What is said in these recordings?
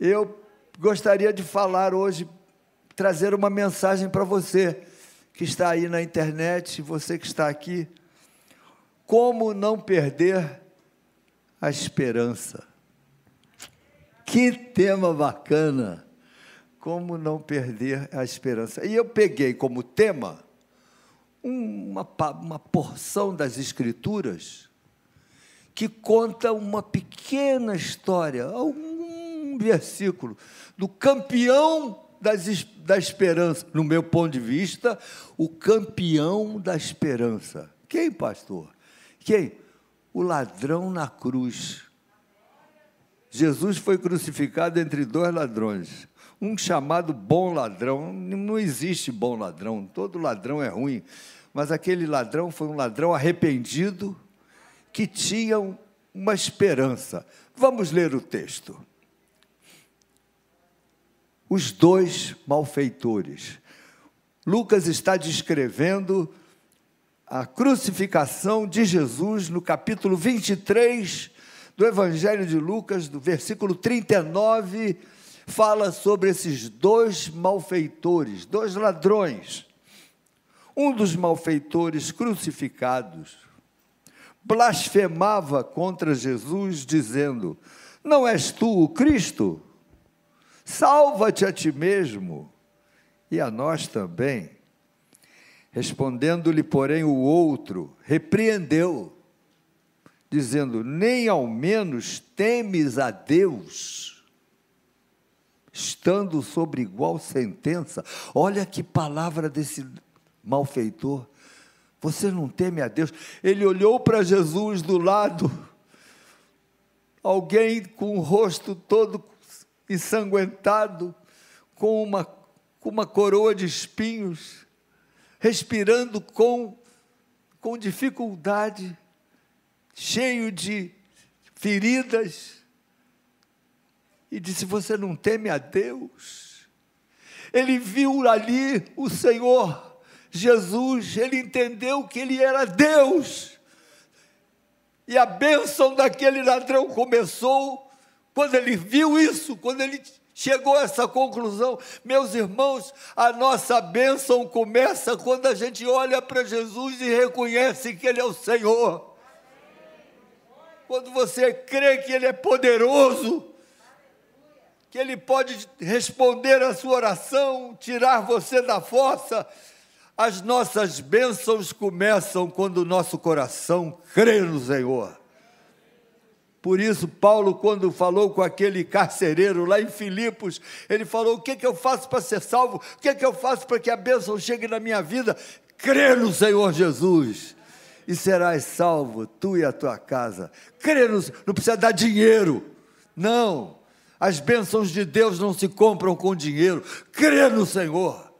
Eu gostaria de falar hoje, trazer uma mensagem para você que está aí na internet, você que está aqui. Como não perder a esperança? Que tema bacana! Como não perder a esperança? E eu peguei como tema uma, uma porção das Escrituras que conta uma pequena história, um versículo do campeão das, da esperança, no meu ponto de vista, o campeão da esperança. Quem, pastor? Quem? O ladrão na cruz. Jesus foi crucificado entre dois ladrões. Um chamado bom ladrão. Não existe bom ladrão, todo ladrão é ruim. Mas aquele ladrão foi um ladrão arrependido que tinha uma esperança. Vamos ler o texto. Os dois malfeitores. Lucas está descrevendo a crucificação de Jesus no capítulo 23 do Evangelho de Lucas, do versículo 39, fala sobre esses dois malfeitores, dois ladrões. Um dos malfeitores crucificados blasfemava contra Jesus, dizendo: Não és tu o Cristo? Salva-te a ti mesmo e a nós também. Respondendo-lhe, porém, o outro, repreendeu dizendo: Nem ao menos temes a Deus, estando sobre igual sentença. Olha que palavra desse malfeitor. Você não teme a Deus? Ele olhou para Jesus do lado, alguém com o rosto todo ensanguentado, com uma, com uma coroa de espinhos, respirando com, com dificuldade cheio de feridas, e disse: Você não teme a Deus? Ele viu ali o Senhor Jesus, ele entendeu que ele era Deus, e a bênção daquele ladrão começou quando ele viu isso, quando ele chegou a essa conclusão. Meus irmãos, a nossa bênção começa quando a gente olha para Jesus e reconhece que Ele é o Senhor quando você crê que Ele é poderoso, que Ele pode responder a sua oração, tirar você da fossa, as nossas bênçãos começam quando o nosso coração crê no Senhor. Por isso, Paulo, quando falou com aquele carcereiro lá em Filipos, ele falou: O que, que eu faço para ser salvo? O que, que eu faço para que a bênção chegue na minha vida? Crer no Senhor Jesus e serás salvo, tu e a tua casa. Crê no, não precisa dar dinheiro, não. As bênçãos de Deus não se compram com dinheiro. Crê no Senhor,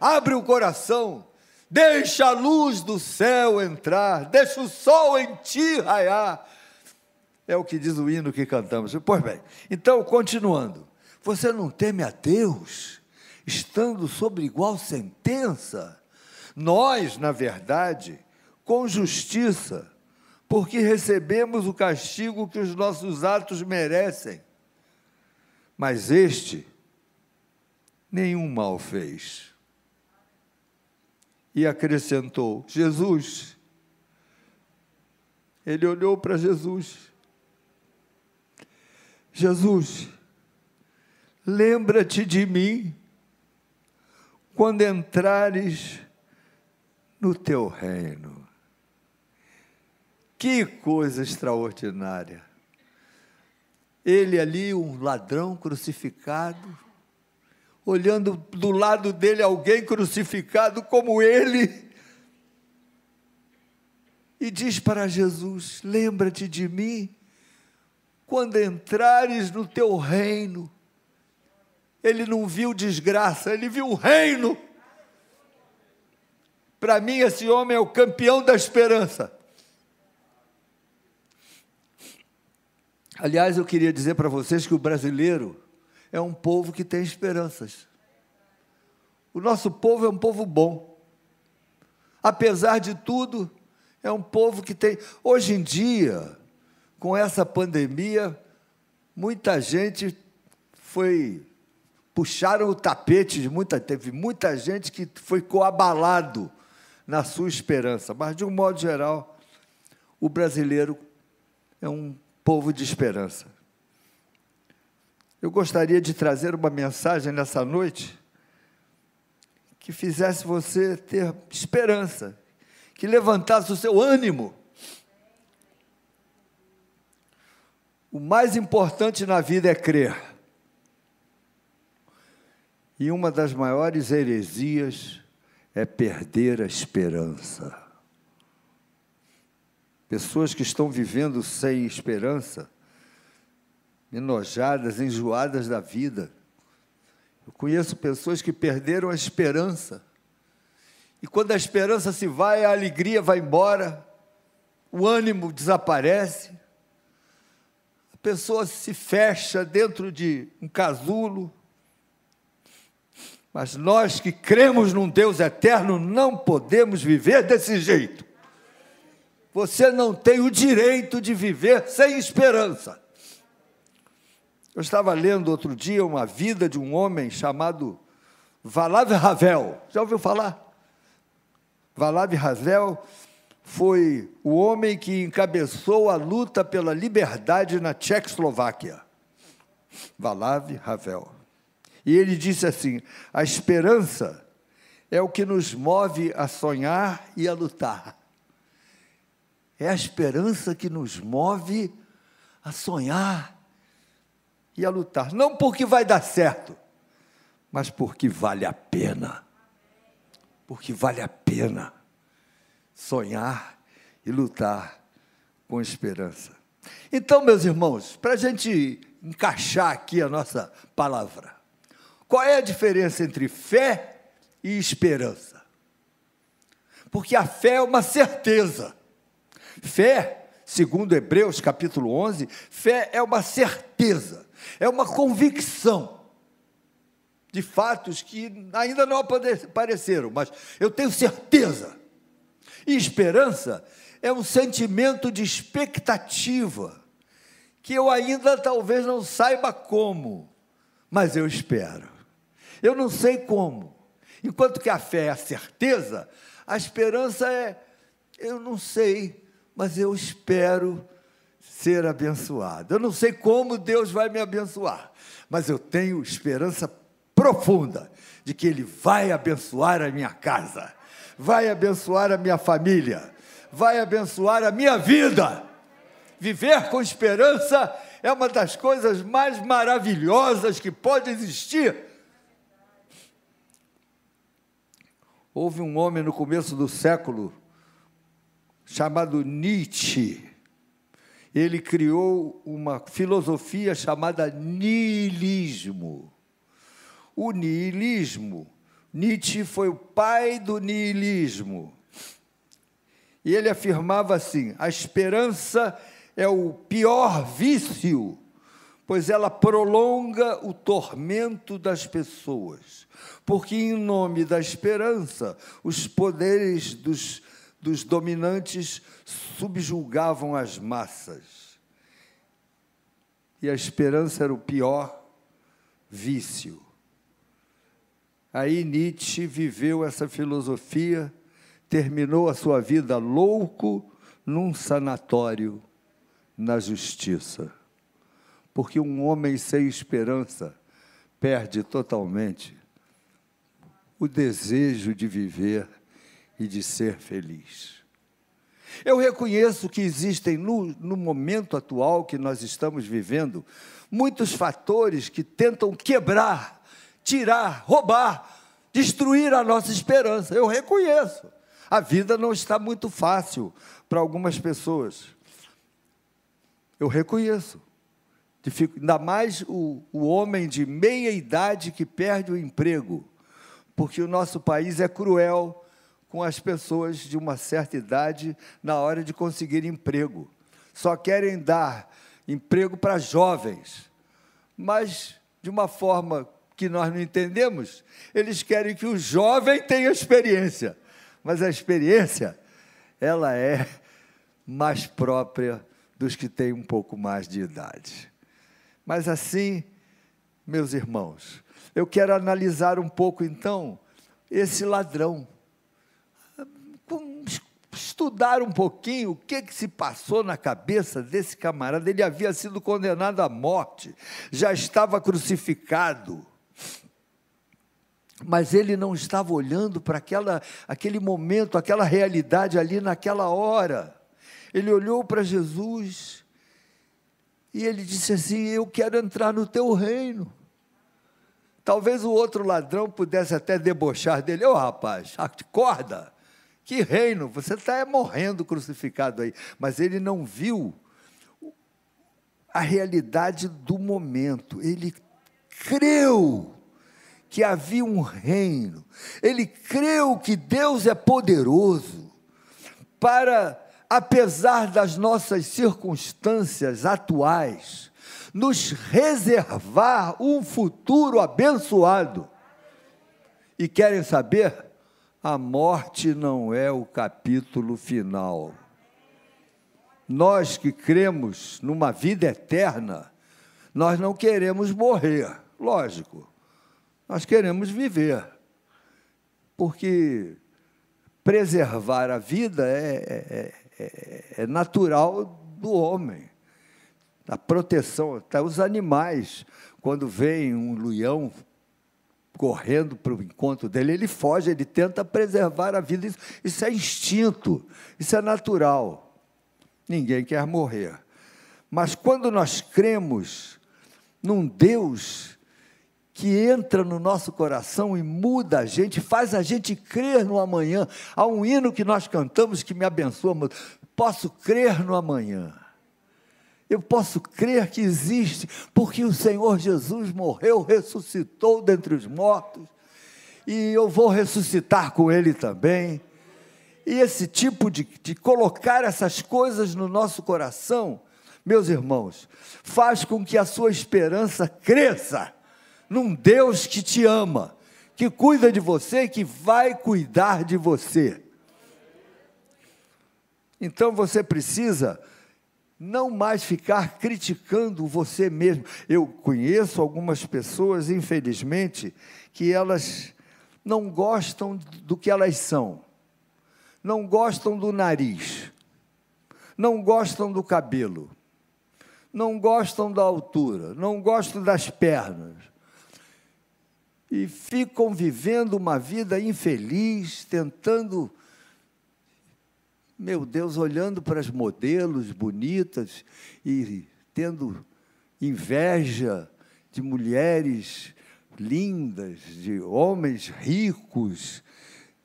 abre o coração, deixa a luz do céu entrar, deixa o sol em ti raiar. É o que diz o hino que cantamos. Pois bem, então, continuando. Você não teme a Deus, estando sob igual sentença? Nós, na verdade, com justiça, porque recebemos o castigo que os nossos atos merecem. Mas este nenhum mal fez. E acrescentou: Jesus. Ele olhou para Jesus. Jesus, lembra-te de mim quando entrares no teu reino. Que coisa extraordinária. Ele ali, um ladrão crucificado, olhando do lado dele alguém crucificado como ele, e diz para Jesus: Lembra-te de mim quando entrares no teu reino. Ele não viu desgraça, ele viu o reino. Para mim, esse homem é o campeão da esperança. Aliás, eu queria dizer para vocês que o brasileiro é um povo que tem esperanças. O nosso povo é um povo bom. Apesar de tudo, é um povo que tem. Hoje em dia, com essa pandemia, muita gente foi puxaram o tapete de muita teve muita gente que foi coabalado na sua esperança, mas de um modo geral, o brasileiro é um povo de esperança. Eu gostaria de trazer uma mensagem nessa noite que fizesse você ter esperança, que levantasse o seu ânimo. O mais importante na vida é crer. E uma das maiores heresias é perder a esperança. Pessoas que estão vivendo sem esperança, enojadas, enjoadas da vida. Eu conheço pessoas que perderam a esperança. E quando a esperança se vai, a alegria vai embora, o ânimo desaparece, pessoa se fecha dentro de um casulo. Mas nós que cremos num Deus eterno não podemos viver desse jeito. Você não tem o direito de viver sem esperança. Eu estava lendo outro dia uma vida de um homem chamado Valav Havel. Já ouviu falar? Valav Havel foi o homem que encabeçou a luta pela liberdade na Tchecoslováquia. Valav Havel. E ele disse assim: a esperança é o que nos move a sonhar e a lutar. É a esperança que nos move a sonhar e a lutar. Não porque vai dar certo, mas porque vale a pena. Porque vale a pena sonhar e lutar com esperança. Então, meus irmãos, para a gente encaixar aqui a nossa palavra, qual é a diferença entre fé e esperança? Porque a fé é uma certeza. Fé, segundo Hebreus capítulo 11, fé é uma certeza é uma convicção de fatos que ainda não apareceram, mas eu tenho certeza. E esperança é um sentimento de expectativa, que eu ainda talvez não saiba como, mas eu espero. Eu não sei como. Enquanto que a fé é a certeza, a esperança é, eu não sei, mas eu espero ser abençoado. Eu não sei como Deus vai me abençoar, mas eu tenho esperança profunda de que Ele vai abençoar a minha casa, vai abençoar a minha família, vai abençoar a minha vida. Viver com esperança é uma das coisas mais maravilhosas que pode existir. Houve um homem no começo do século chamado Nietzsche ele criou uma filosofia chamada niilismo. O niilismo, Nietzsche foi o pai do niilismo. E ele afirmava assim: a esperança é o pior vício, pois ela prolonga o tormento das pessoas. Porque, em nome da esperança, os poderes dos dos dominantes subjulgavam as massas. E a esperança era o pior vício. Aí Nietzsche viveu essa filosofia, terminou a sua vida louco num sanatório na justiça. Porque um homem sem esperança perde totalmente o desejo de viver e de ser feliz. Eu reconheço que existem, no, no, momento atual que nós estamos vivendo, muitos fatores que tentam quebrar, tirar, roubar, destruir a nossa esperança. Eu reconheço. A vida não está muito fácil para algumas pessoas. Eu reconheço. Ainda mais o, o homem de meia idade que perde o emprego, porque o nosso país é cruel com as pessoas de uma certa idade na hora de conseguir emprego. Só querem dar emprego para jovens, mas de uma forma que nós não entendemos, eles querem que o jovem tenha experiência, mas a experiência ela é mais própria dos que têm um pouco mais de idade. Mas assim meus irmãos, eu quero analisar um pouco então esse ladrão. Estudar um pouquinho o que, que se passou na cabeça desse camarada. Ele havia sido condenado à morte, já estava crucificado mas ele não estava olhando para aquela, aquele momento, aquela realidade ali naquela hora. Ele olhou para Jesus e ele disse assim: Eu quero entrar no teu reino. Talvez o outro ladrão pudesse até debochar dele: Ô oh, rapaz, acorda, que reino, você está morrendo crucificado aí. Mas ele não viu a realidade do momento, ele creu que havia um reino, ele creu que Deus é poderoso para, apesar das nossas circunstâncias atuais, nos reservar um futuro abençoado. E querem saber? A morte não é o capítulo final. Nós que cremos numa vida eterna, nós não queremos morrer, lógico. Nós queremos viver, porque preservar a vida é, é, é, é natural do homem. A proteção, até os animais, quando vem um leão correndo para o encontro dele, ele foge, ele tenta preservar a vida. Isso, isso é instinto, isso é natural. Ninguém quer morrer. Mas quando nós cremos num Deus que entra no nosso coração e muda a gente, faz a gente crer no amanhã. Há um hino que nós cantamos que me abençoa, posso crer no amanhã. Eu posso crer que existe, porque o Senhor Jesus morreu, ressuscitou dentre os mortos, e eu vou ressuscitar com Ele também. E esse tipo de, de colocar essas coisas no nosso coração, meus irmãos, faz com que a sua esperança cresça num Deus que te ama, que cuida de você, que vai cuidar de você. Então você precisa não mais ficar criticando você mesmo. Eu conheço algumas pessoas, infelizmente, que elas não gostam do que elas são, não gostam do nariz, não gostam do cabelo, não gostam da altura, não gostam das pernas, e ficam vivendo uma vida infeliz, tentando, meu Deus, olhando para as modelos bonitas e tendo inveja de mulheres lindas, de homens ricos.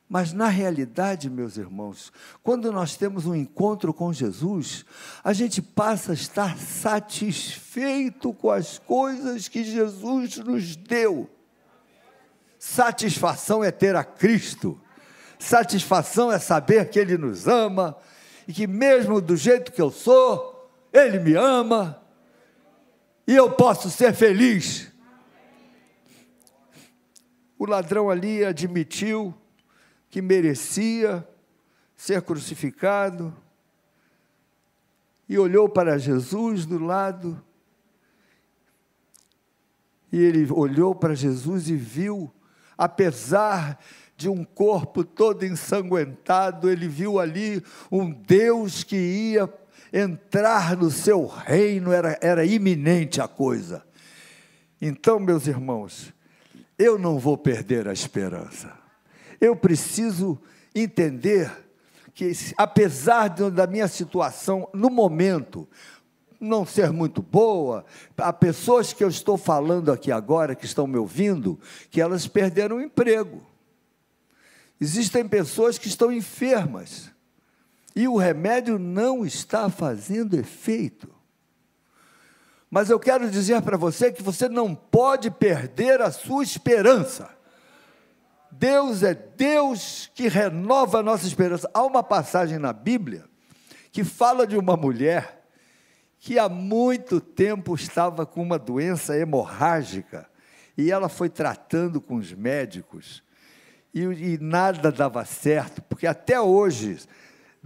Mas na realidade, meus irmãos, quando nós temos um encontro com Jesus, a gente passa a estar satisfeito com as coisas que Jesus nos deu. Satisfação é ter a Cristo. Satisfação é saber que Ele nos ama e que, mesmo do jeito que eu sou, Ele me ama e eu posso ser feliz. O ladrão ali admitiu que merecia ser crucificado e olhou para Jesus do lado. E ele olhou para Jesus e viu apesar de um corpo todo ensanguentado, ele viu ali um Deus que ia entrar no seu reino, era, era iminente a coisa. Então, meus irmãos, eu não vou perder a esperança. Eu preciso entender que, apesar da minha situação no momento, não ser muito boa, há pessoas que eu estou falando aqui agora, que estão me ouvindo, que elas perderam o emprego. Existem pessoas que estão enfermas e o remédio não está fazendo efeito. Mas eu quero dizer para você que você não pode perder a sua esperança. Deus é Deus que renova a nossa esperança. Há uma passagem na Bíblia que fala de uma mulher que há muito tempo estava com uma doença hemorrágica e ela foi tratando com os médicos e, e nada dava certo, porque até hoje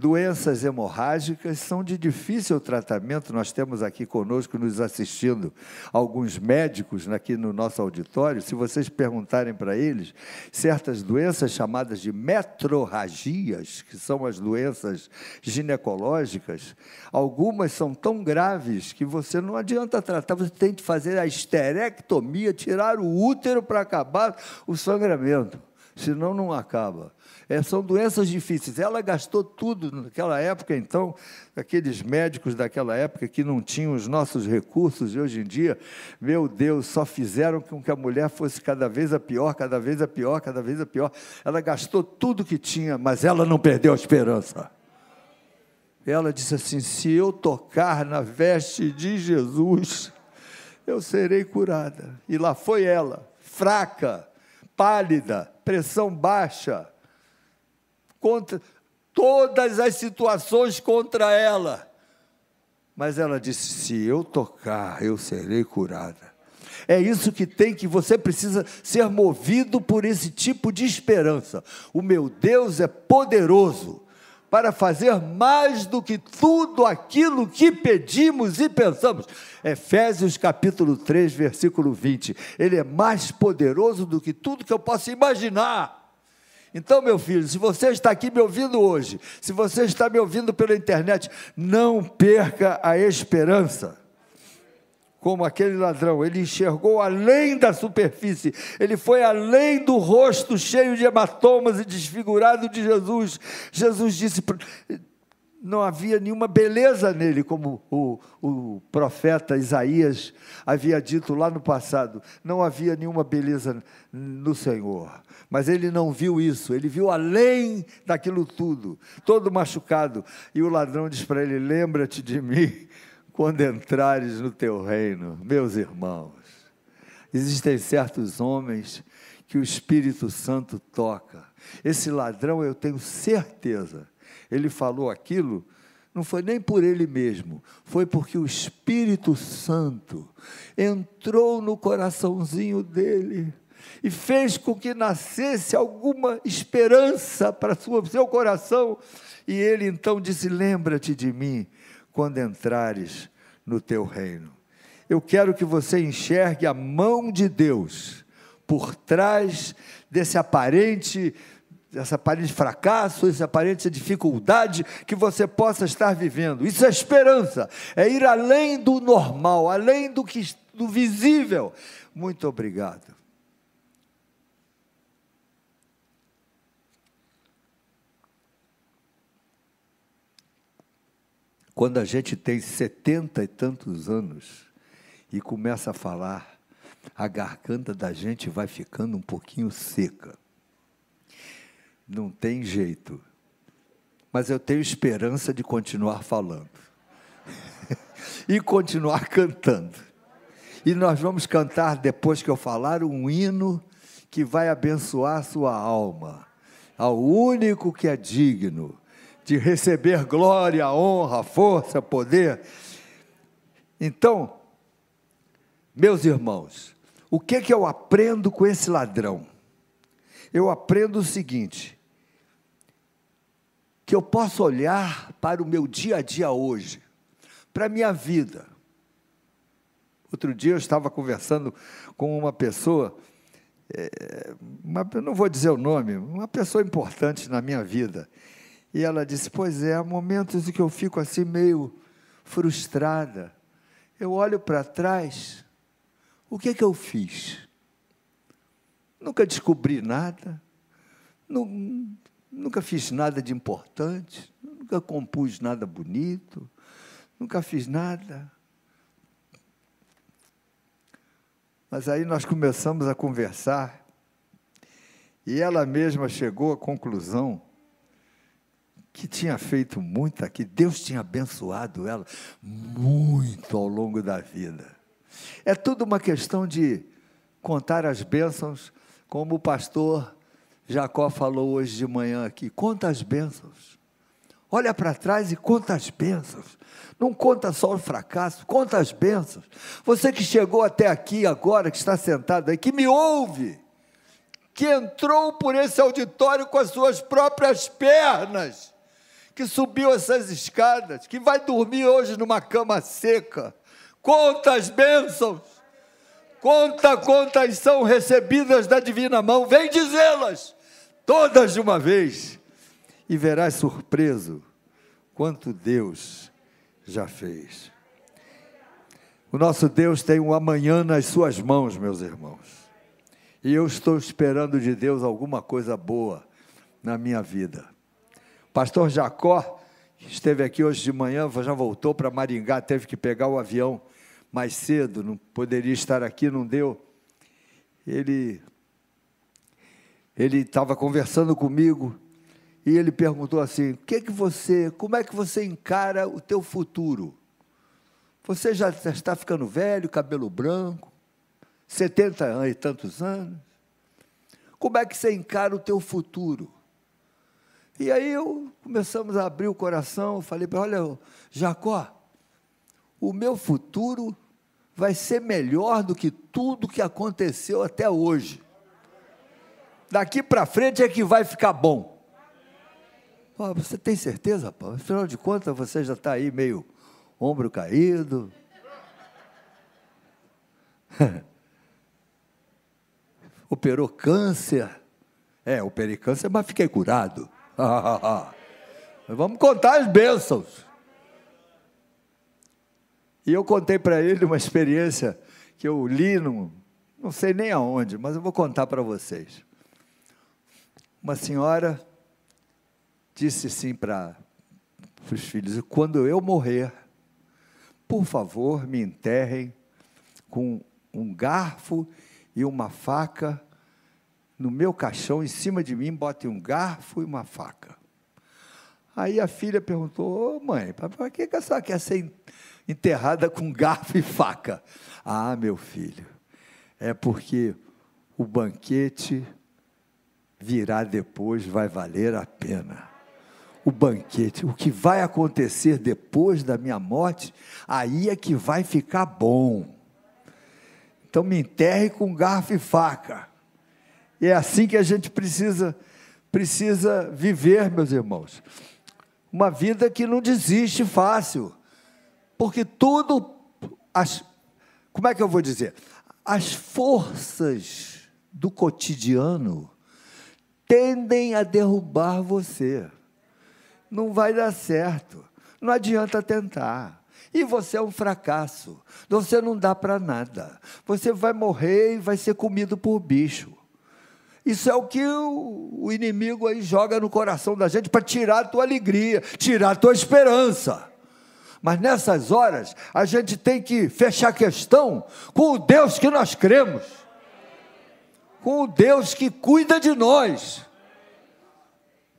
Doenças hemorrágicas são de difícil tratamento. Nós temos aqui conosco, nos assistindo, alguns médicos aqui no nosso auditório. Se vocês perguntarem para eles, certas doenças chamadas de metrorragias, que são as doenças ginecológicas, algumas são tão graves que você não adianta tratar, você tem que fazer a esterectomia, tirar o útero para acabar o sangramento, senão não acaba. É, são doenças difíceis. Ela gastou tudo naquela época, então, aqueles médicos daquela época que não tinham os nossos recursos, e hoje em dia, meu Deus, só fizeram com que a mulher fosse cada vez a pior, cada vez a pior, cada vez a pior. Ela gastou tudo que tinha, mas ela não perdeu a esperança. Ela disse assim: se eu tocar na veste de Jesus, eu serei curada. E lá foi ela, fraca, pálida, pressão baixa contra todas as situações contra ela. Mas ela disse: se eu tocar, eu serei curada. É isso que tem que você precisa ser movido por esse tipo de esperança. O meu Deus é poderoso para fazer mais do que tudo aquilo que pedimos e pensamos. Efésios capítulo 3, versículo 20. Ele é mais poderoso do que tudo que eu posso imaginar. Então, meu filho, se você está aqui me ouvindo hoje, se você está me ouvindo pela internet, não perca a esperança. Como aquele ladrão, ele enxergou além da superfície, ele foi além do rosto cheio de hematomas e desfigurado de Jesus. Jesus disse: não havia nenhuma beleza nele, como o, o profeta Isaías havia dito lá no passado. Não havia nenhuma beleza no Senhor. Mas ele não viu isso, ele viu além daquilo tudo, todo machucado. E o ladrão diz para ele: Lembra-te de mim quando entrares no teu reino, meus irmãos. Existem certos homens que o Espírito Santo toca. Esse ladrão, eu tenho certeza, ele falou aquilo, não foi nem por ele mesmo, foi porque o Espírito Santo entrou no coraçãozinho dele e fez com que nascesse alguma esperança para o seu coração. E ele então disse: Lembra-te de mim quando entrares no teu reino. Eu quero que você enxergue a mão de Deus por trás desse aparente essa aparente fracasso, essa aparente dificuldade que você possa estar vivendo. Isso é esperança, é ir além do normal, além do que do visível. Muito obrigado. Quando a gente tem setenta e tantos anos e começa a falar, a garganta da gente vai ficando um pouquinho seca. Não tem jeito. Mas eu tenho esperança de continuar falando. e continuar cantando. E nós vamos cantar, depois que eu falar, um hino que vai abençoar sua alma, ao único que é digno de receber glória, honra, força, poder. Então, meus irmãos, o que que eu aprendo com esse ladrão? Eu aprendo o seguinte: que eu posso olhar para o meu dia a dia hoje, para a minha vida. Outro dia eu estava conversando com uma pessoa, é, uma, não vou dizer o nome, uma pessoa importante na minha vida. E ela disse: Pois é, há momentos em que eu fico assim meio frustrada. Eu olho para trás, o que é que eu fiz? Nunca descobri nada, nunca fiz nada de importante, nunca compus nada bonito, nunca fiz nada. Mas aí nós começamos a conversar, e ela mesma chegou à conclusão que tinha feito muito que Deus tinha abençoado ela muito ao longo da vida. É tudo uma questão de contar as bênçãos, como o pastor Jacó falou hoje de manhã aqui. Conta as bênçãos. Olha para trás e conta as bênçãos. Não conta só o fracasso, conta as bênçãos. Você que chegou até aqui agora, que está sentado aí, que me ouve, que entrou por esse auditório com as suas próprias pernas que subiu essas escadas, que vai dormir hoje numa cama seca. Conta as bênçãos. Conta quantas são recebidas da divina mão. Vem dizê-las, todas de uma vez. E verás surpreso quanto Deus já fez. O nosso Deus tem um amanhã nas suas mãos, meus irmãos. E eu estou esperando de Deus alguma coisa boa na minha vida. Pastor Jacó esteve aqui hoje de manhã, já voltou para Maringá, teve que pegar o avião mais cedo, não poderia estar aqui, não deu. Ele ele estava conversando comigo e ele perguntou assim: "Que que você, como é que você encara o teu futuro?" Você já está ficando velho, cabelo branco, 70 e tantos anos. Como é que você encara o teu futuro? E aí eu começamos a abrir o coração, falei para olha, Jacó, o meu futuro vai ser melhor do que tudo que aconteceu até hoje. Daqui para frente é que vai ficar bom. Pô, você tem certeza, pô? Afinal de contas, você já está aí meio ombro caído. Operou câncer. É, operei câncer, mas fiquei curado. Vamos contar as bênçãos. E eu contei para ele uma experiência que eu li, num, não sei nem aonde, mas eu vou contar para vocês. Uma senhora disse assim para os filhos: quando eu morrer, por favor, me enterrem com um garfo e uma faca no meu caixão, em cima de mim, botem um garfo e uma faca. Aí a filha perguntou: oh, mãe, para que a senhora quer ser enterrada com garfo e faca? Ah, meu filho, é porque o banquete virá depois, vai valer a pena o banquete, o que vai acontecer depois da minha morte, aí é que vai ficar bom. Então me enterre com garfo e faca. E é assim que a gente precisa precisa viver, meus irmãos. Uma vida que não desiste fácil. Porque tudo as como é que eu vou dizer? As forças do cotidiano tendem a derrubar você não vai dar certo. Não adianta tentar. E você é um fracasso. Você não dá para nada. Você vai morrer e vai ser comido por bicho. Isso é o que o, inimigo aí joga no coração da gente para tirar a tua alegria, tirar a tua esperança. Mas nessas horas, a gente tem que fechar a questão com o Deus que nós cremos, com o Deus que cuida de nós.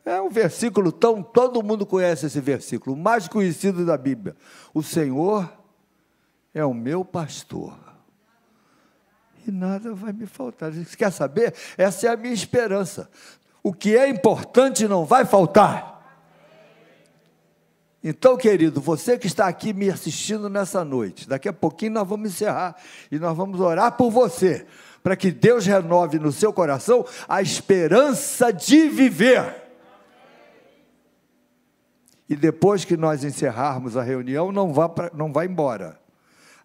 É um versículo tão. Todo mundo conhece esse versículo, o mais conhecido da Bíblia. O Senhor é o meu pastor. E nada vai me faltar. Você quer saber? Essa é a minha esperança. O que é importante não vai faltar. Então, querido, você que está aqui me assistindo nessa noite, daqui a pouquinho nós vamos encerrar e nós vamos orar por você, para que Deus renove no seu coração a esperança de viver. E depois que nós encerrarmos a reunião, não vá, pra, não vá embora.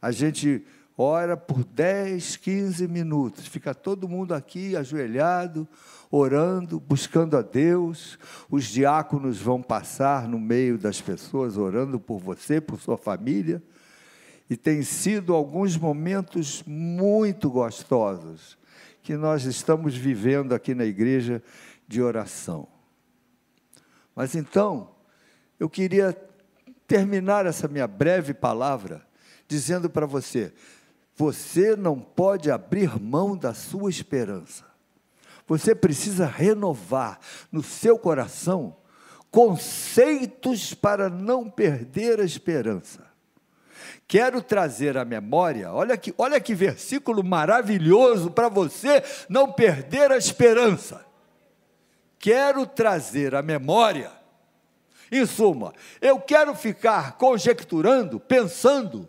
A gente ora por 10, 15 minutos, fica todo mundo aqui ajoelhado, orando, buscando a Deus. Os diáconos vão passar no meio das pessoas, orando por você, por sua família. E tem sido alguns momentos muito gostosos que nós estamos vivendo aqui na igreja de oração. Mas então, eu queria terminar essa minha breve palavra dizendo para você: você não pode abrir mão da sua esperança. Você precisa renovar no seu coração conceitos para não perder a esperança. Quero trazer à memória, olha que, olha que versículo maravilhoso para você não perder a esperança. Quero trazer à memória em suma, eu quero ficar conjecturando, pensando,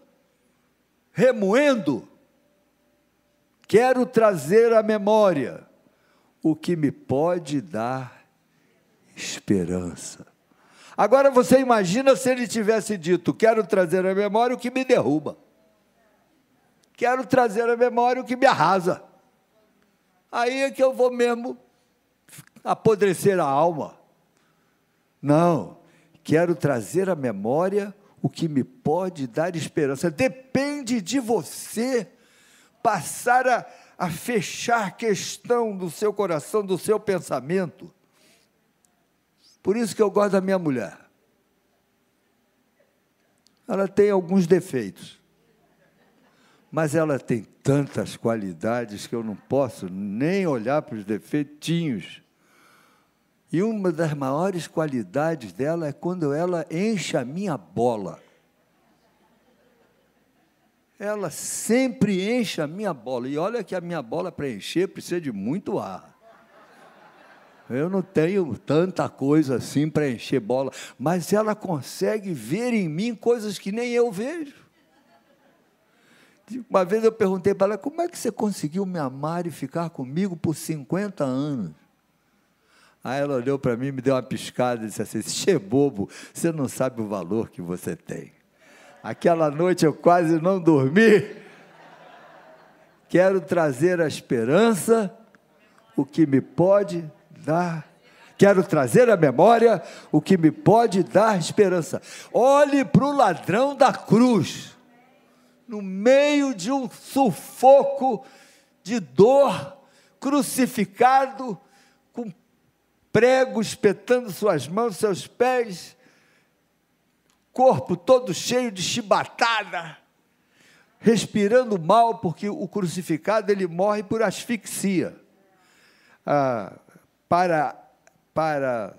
remoendo, quero trazer à memória o que me pode dar esperança. Agora você imagina se ele tivesse dito: Quero trazer à memória o que me derruba, quero trazer à memória o que me arrasa. Aí é que eu vou mesmo apodrecer a alma. Não, quero trazer à memória o que me pode dar esperança. Depende de você passar a, a fechar questão do seu coração, do seu pensamento por isso que eu gosto da minha mulher. Ela tem alguns defeitos, mas ela tem tantas qualidades que eu não posso nem olhar para os defeitinhos. E uma das maiores qualidades dela é quando ela enche a minha bola. Ela sempre enche a minha bola. E olha que a minha bola para encher precisa de muito ar. Eu não tenho tanta coisa assim para encher bola, mas ela consegue ver em mim coisas que nem eu vejo. Uma vez eu perguntei para ela: como é que você conseguiu me amar e ficar comigo por 50 anos? Aí ela olhou para mim, me deu uma piscada e disse assim: Che bobo, você não sabe o valor que você tem. Aquela noite eu quase não dormi. Quero trazer a esperança, o que me pode dar. Quero trazer à memória o que me pode dar esperança. Olhe para o ladrão da cruz, no meio de um sufoco de dor, crucificado, prego espetando suas mãos, seus pés, corpo todo cheio de chibatada, respirando mal, porque o crucificado ele morre por asfixia. Ah, para, para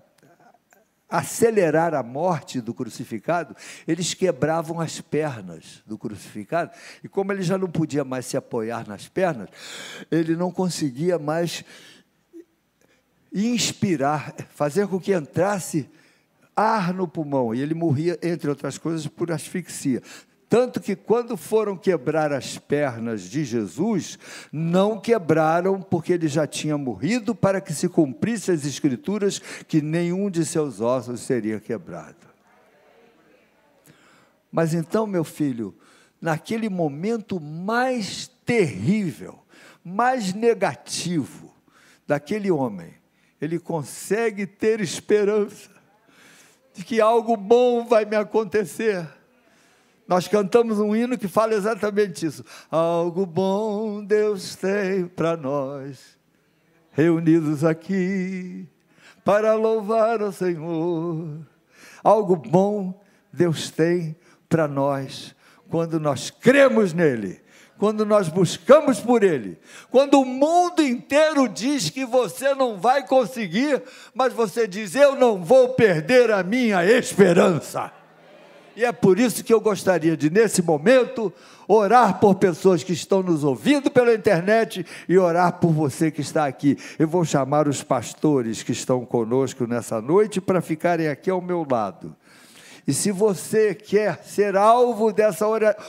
acelerar a morte do crucificado, eles quebravam as pernas do crucificado, e como ele já não podia mais se apoiar nas pernas, ele não conseguia mais inspirar, fazer com que entrasse ar no pulmão, e ele morria, entre outras coisas, por asfixia. Tanto que quando foram quebrar as pernas de Jesus, não quebraram porque ele já tinha morrido para que se cumprisse as escrituras que nenhum de seus ossos seria quebrado. Mas então, meu filho, naquele momento mais terrível, mais negativo daquele homem, ele consegue ter esperança de que algo bom vai me acontecer nós cantamos um hino que fala exatamente isso. Algo bom Deus tem para nós, reunidos aqui, para louvar o Senhor. Algo bom Deus tem para nós, quando nós cremos nele, quando nós buscamos por Ele, quando o mundo inteiro diz que você não vai conseguir, mas você diz: Eu não vou perder a minha esperança. E é por isso que eu gostaria de, nesse momento, orar por pessoas que estão nos ouvindo pela internet e orar por você que está aqui. Eu vou chamar os pastores que estão conosco nessa noite para ficarem aqui ao meu lado. E se você quer ser alvo dessa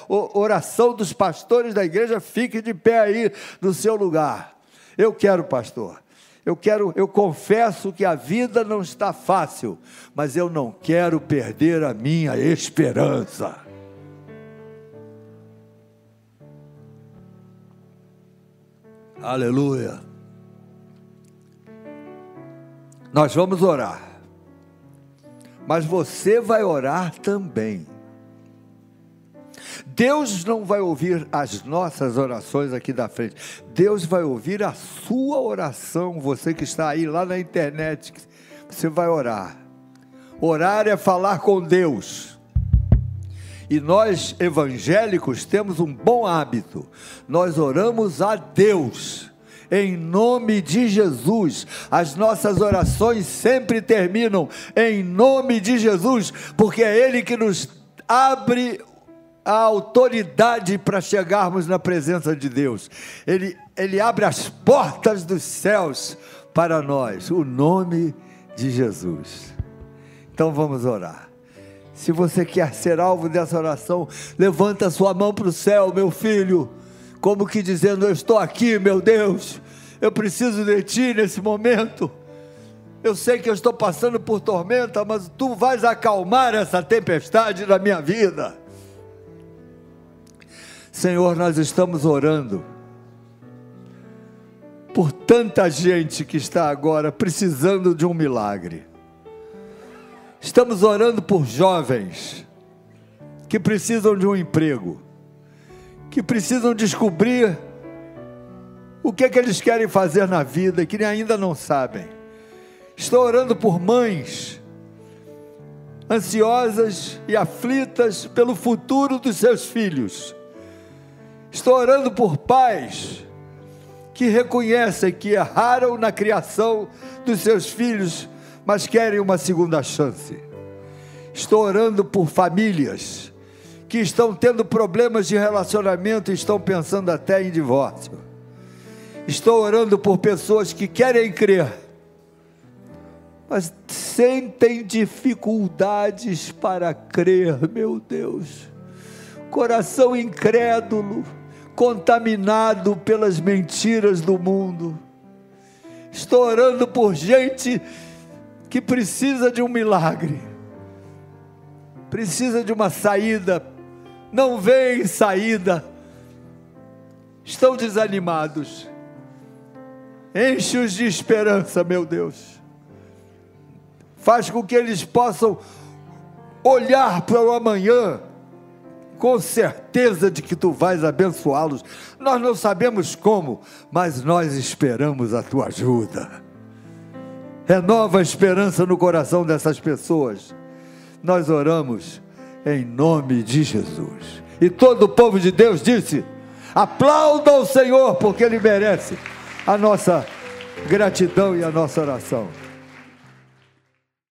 oração dos pastores da igreja, fique de pé aí no seu lugar. Eu quero, pastor eu quero, eu confesso que a vida não está fácil, mas eu não quero perder a minha esperança. Aleluia. Nós vamos orar. Mas você vai orar também. Deus não vai ouvir as nossas orações aqui da frente. Deus vai ouvir a sua oração. Você que está aí lá na internet, você vai orar. Orar é falar com Deus. E nós evangélicos temos um bom hábito. Nós oramos a Deus em nome de Jesus. As nossas orações sempre terminam em nome de Jesus, porque é Ele que nos abre a autoridade para chegarmos na presença de Deus. Ele, ele abre as portas dos céus para nós, o nome de Jesus. Então vamos orar. Se você quer ser alvo dessa oração, levanta sua mão para o céu, meu filho, como que dizendo: Eu estou aqui, meu Deus, eu preciso de ti nesse momento. Eu sei que eu estou passando por tormenta, mas tu vais acalmar essa tempestade na minha vida. Senhor, nós estamos orando por tanta gente que está agora precisando de um milagre. Estamos orando por jovens que precisam de um emprego, que precisam descobrir o que é que eles querem fazer na vida, que ainda não sabem. Estou orando por mães ansiosas e aflitas pelo futuro dos seus filhos. Estou orando por pais que reconhecem que erraram na criação dos seus filhos, mas querem uma segunda chance. Estou orando por famílias que estão tendo problemas de relacionamento e estão pensando até em divórcio. Estou orando por pessoas que querem crer, mas sentem dificuldades para crer, meu Deus. Coração incrédulo, contaminado pelas mentiras do mundo. Estou orando por gente que precisa de um milagre, precisa de uma saída, não vem saída, estão desanimados Enche-os de esperança, meu Deus. Faz com que eles possam olhar para o amanhã com certeza de que tu vais abençoá-los. Nós não sabemos como, mas nós esperamos a tua ajuda. Renova a esperança no coração dessas pessoas. Nós oramos em nome de Jesus. E todo o povo de Deus disse: aplauda o Senhor, porque Ele merece a nossa gratidão e a nossa oração.